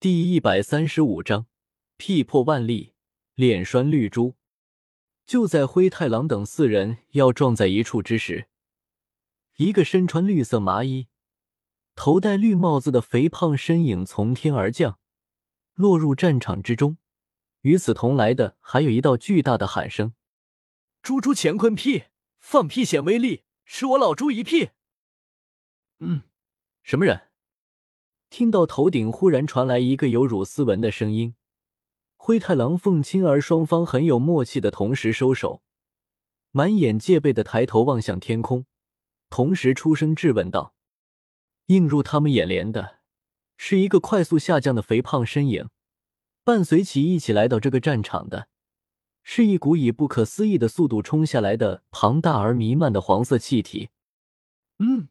第一百三十五章，劈破万历，炼栓绿珠。就在灰太狼等四人要撞在一处之时，一个身穿绿色麻衣、头戴绿帽子的肥胖身影从天而降，落入战场之中。与此同来的，还有一道巨大的喊声：“猪猪乾坤屁，放屁显威力，吃我老猪一屁！”嗯，什么人？听到头顶忽然传来一个有乳斯文的声音，灰太狼、凤青儿双方很有默契的同时收手，满眼戒备的抬头望向天空，同时出声质问道：“映入他们眼帘的是一个快速下降的肥胖身影。”伴随其一起来到这个战场的，是一股以不可思议的速度冲下来的庞大而弥漫的黄色气体。嗯，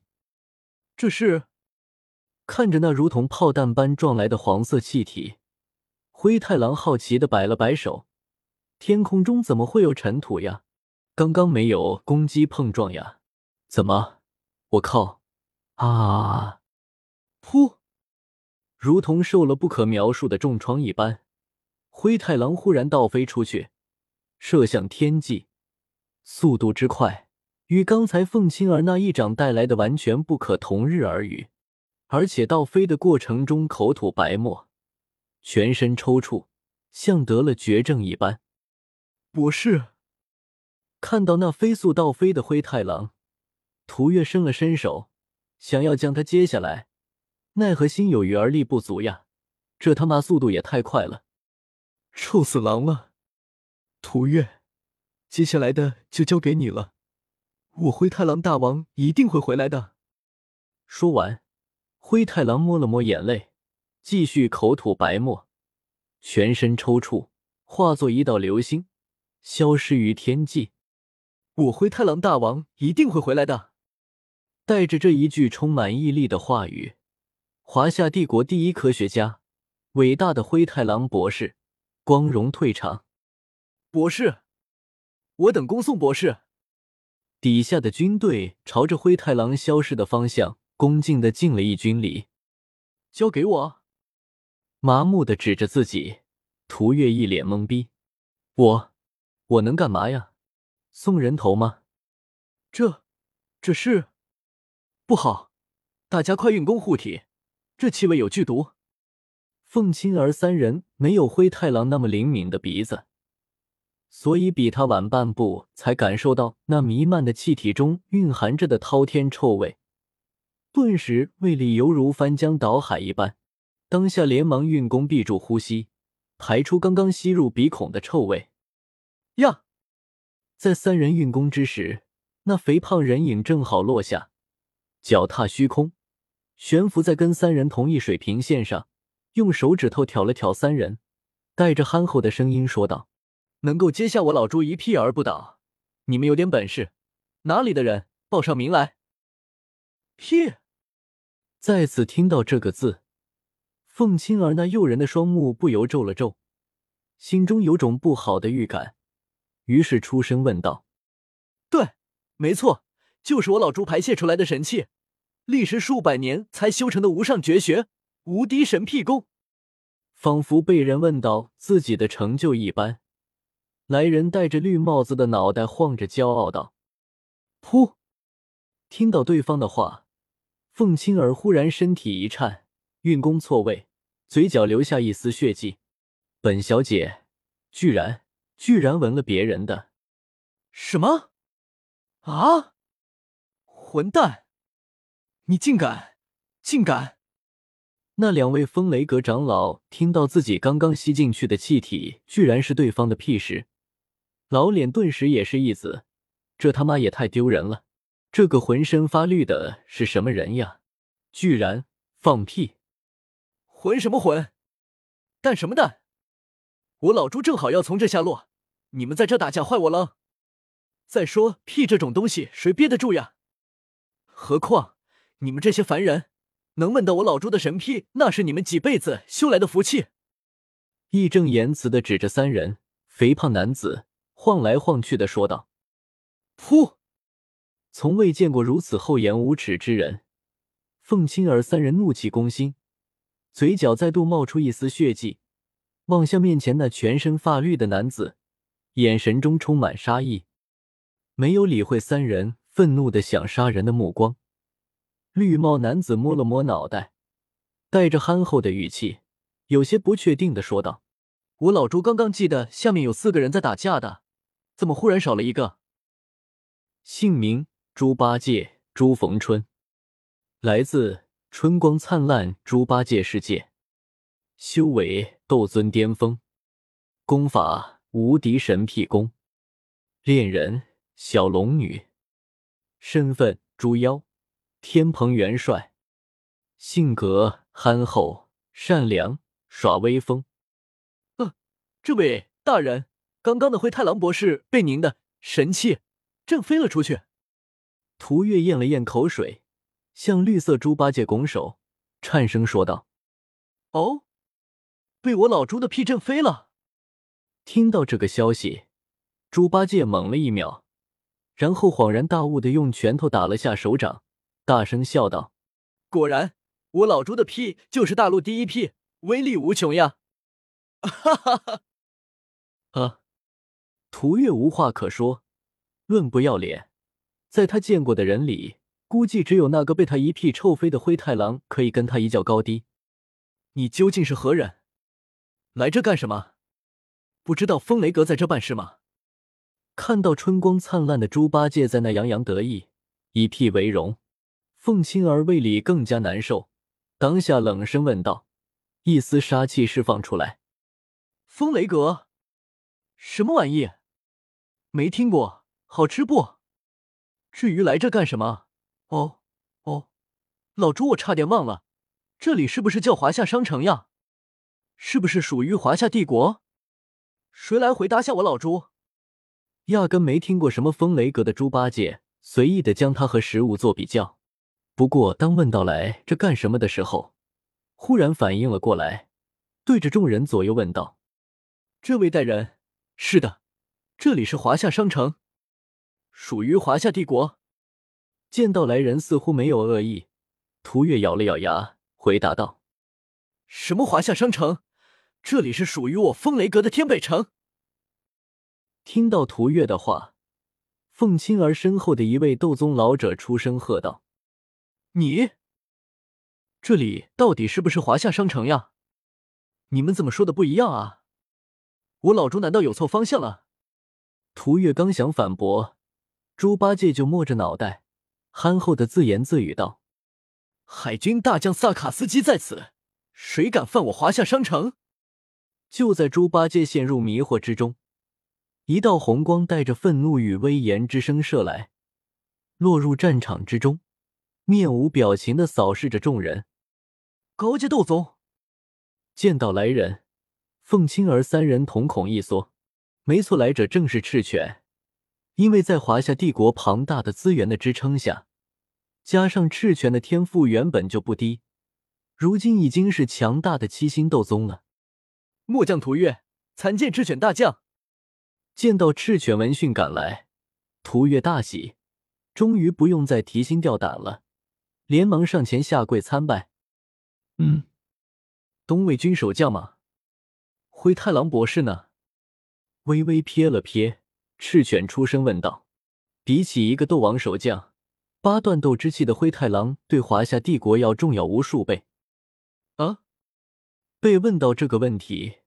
这是看着那如同炮弹般撞来的黄色气体，灰太狼好奇的摆了摆手：“天空中怎么会有尘土呀？刚刚没有攻击碰撞呀？怎么？我靠！啊！噗！”如同受了不可描述的重创一般，灰太狼忽然倒飞出去，射向天际，速度之快，与刚才凤青儿那一掌带来的完全不可同日而语。而且倒飞的过程中口吐白沫，全身抽搐，像得了绝症一般。博士看到那飞速倒飞的灰太狼，涂月伸了伸手，想要将他接下来。奈何心有余而力不足呀！这他妈速度也太快了！臭死狼了！涂月，接下来的就交给你了。我灰太狼大王一定会回来的。说完，灰太狼摸了摸眼泪，继续口吐白沫，全身抽搐，化作一道流星，消失于天际。我灰太狼大王一定会回来的。带着这一句充满毅力的话语。华夏帝国第一科学家，伟大的灰太狼博士，光荣退场。博士，我等恭送博士。底下的军队朝着灰太狼消失的方向恭敬的敬了一军礼。交给我。麻木的指着自己，涂月一脸懵逼。我，我能干嘛呀？送人头吗？这，这是不好！大家快运功护体。这气味有剧毒。凤青儿三人没有灰太狼那么灵敏的鼻子，所以比他晚半步才感受到那弥漫的气体中蕴含着的滔天臭味，顿时胃里犹如翻江倒海一般，当下连忙运功闭住呼吸，排出刚刚吸入鼻孔的臭味。呀，在三人运功之时，那肥胖人影正好落下，脚踏虚空。悬浮在跟三人同一水平线上，用手指头挑了挑三人，带着憨厚的声音说道：“能够接下我老猪一屁而不倒，你们有点本事。哪里的人，报上名来。”屁！再次听到这个字，凤青儿那诱人的双目不由皱了皱，心中有种不好的预感，于是出声问道：“对，没错，就是我老猪排泄出来的神器。”历时数百年才修成的无上绝学——无敌神辟功，仿佛被人问到自己的成就一般。来人戴着绿帽子的脑袋晃着，骄傲道：“噗！”听到对方的话，凤青儿忽然身体一颤，运功错位，嘴角留下一丝血迹。本小姐居然居然闻了别人的？什么？啊！混蛋！你竟敢，竟敢！那两位风雷阁长老听到自己刚刚吸进去的气体居然是对方的屁时，老脸顿时也是一紫。这他妈也太丢人了！这个浑身发绿的是什么人呀？居然放屁！混什么混？蛋什么蛋？我老朱正好要从这下落，你们在这打架坏我了。再说屁这种东西谁憋得住呀？何况……你们这些凡人，能闻到我老朱的神屁，那是你们几辈子修来的福气。义正言辞的指着三人，肥胖男子晃来晃去的说道：“噗！从未见过如此厚颜无耻之人。”凤青儿三人怒气攻心，嘴角再度冒出一丝血迹，望向面前那全身发绿的男子，眼神中充满杀意。没有理会三人愤怒的想杀人的目光，绿帽男子摸了摸脑袋，带着憨厚的语气，有些不确定的说道：“我老朱刚刚记得下面有四个人在打架的，怎么忽然少了一个？”姓名：猪八戒、朱逢春，来自春光灿烂猪八戒世界，修为斗尊巅峰，功法无敌神辟功，恋人。小龙女，身份猪妖，天蓬元帅，性格憨厚善良，耍威风。呃，这位大人，刚刚的灰太狼博士被您的神器震飞了出去。涂月咽了咽口水，向绿色猪八戒拱手，颤声说道：“哦，被我老猪的屁震飞了。”听到这个消息，猪八戒懵了一秒。然后恍然大悟的用拳头打了下手掌，大声笑道：“果然，我老猪的屁就是大陆第一屁，威力无穷呀！”哈哈哈！啊！涂月无话可说，论不要脸，在他见过的人里，估计只有那个被他一屁臭飞的灰太狼可以跟他一较高低。你究竟是何人？来这干什么？不知道风雷阁在这办事吗？看到春光灿烂的猪八戒在那洋洋得意，以屁为荣，凤青儿胃里更加难受，当下冷声问道，一丝杀气释放出来：“风雷阁，什么玩意？没听过，好吃不？至于来这干什么？哦哦，老朱，我差点忘了，这里是不是叫华夏商城呀？是不是属于华夏帝国？谁来回答下我老朱？”压根没听过什么风雷阁的猪八戒，随意的将他和食物做比较。不过，当问到来这干什么的时候，忽然反应了过来，对着众人左右问道：“这位大人，是的，这里是华夏商城，属于华夏帝国。”见到来人似乎没有恶意，涂月咬了咬牙，回答道：“什么华夏商城？这里是属于我风雷阁的天北城。”听到涂月的话，凤青儿身后的一位斗宗老者出声喝道：“你这里到底是不是华夏商城呀？你们怎么说的不一样啊？我老朱难道有错方向了？”涂月刚想反驳，猪八戒就摸着脑袋，憨厚的自言自语道：“海军大将萨卡斯基在此，谁敢犯我华夏商城？”就在猪八戒陷入迷惑之中。一道红光带着愤怒与威严之声射来，落入战场之中，面无表情的扫视着众人。高阶斗宗见到来人，凤青儿三人瞳孔一缩。没错，来者正是赤犬。因为在华夏帝国庞大的资源的支撑下，加上赤犬的天赋原本就不低，如今已经是强大的七星斗宗了。末将屠月参见赤犬大将。见到赤犬闻讯赶来，涂月大喜，终于不用再提心吊胆了，连忙上前下跪参拜。嗯，东魏军守将吗？灰太狼博士呢？微微瞥了瞥，赤犬出声问道：“比起一个斗王守将，八段斗之气的灰太狼，对华夏帝国要重要无数倍。”啊！被问到这个问题，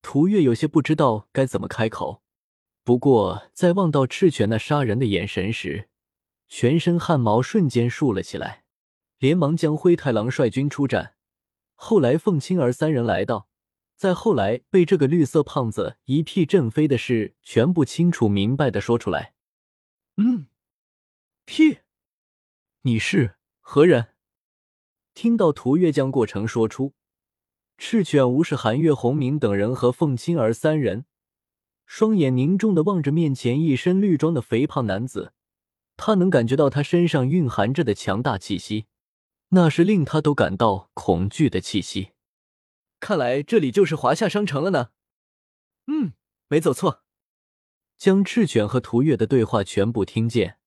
涂月有些不知道该怎么开口。不过，在望到赤犬那杀人的眼神时，全身汗毛瞬间竖了起来，连忙将灰太狼率军出战。后来，凤青儿三人来到，再后来被这个绿色胖子一屁震飞的事，全部清楚明白的说出来。嗯，屁，你是何人？听到涂月将过程说出，赤犬无视韩月、洪明等人和凤青儿三人。双眼凝重的望着面前一身绿装的肥胖男子，他能感觉到他身上蕴含着的强大气息，那是令他都感到恐惧的气息。看来这里就是华夏商城了呢。嗯，没走错。将赤犬和涂月的对话全部听见，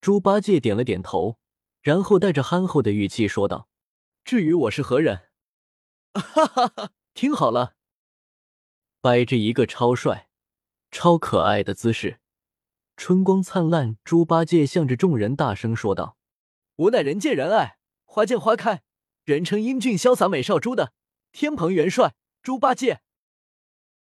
猪八戒点了点头，然后带着憨厚的语气说道：“至于我是何人，哈哈哈，听好了，摆着一个超帅、超可爱的姿势，春光灿烂。猪八戒向着众人大声说道：“我乃人见人爱、花见花开，人称英俊潇洒美少猪的天蓬元帅猪八戒。”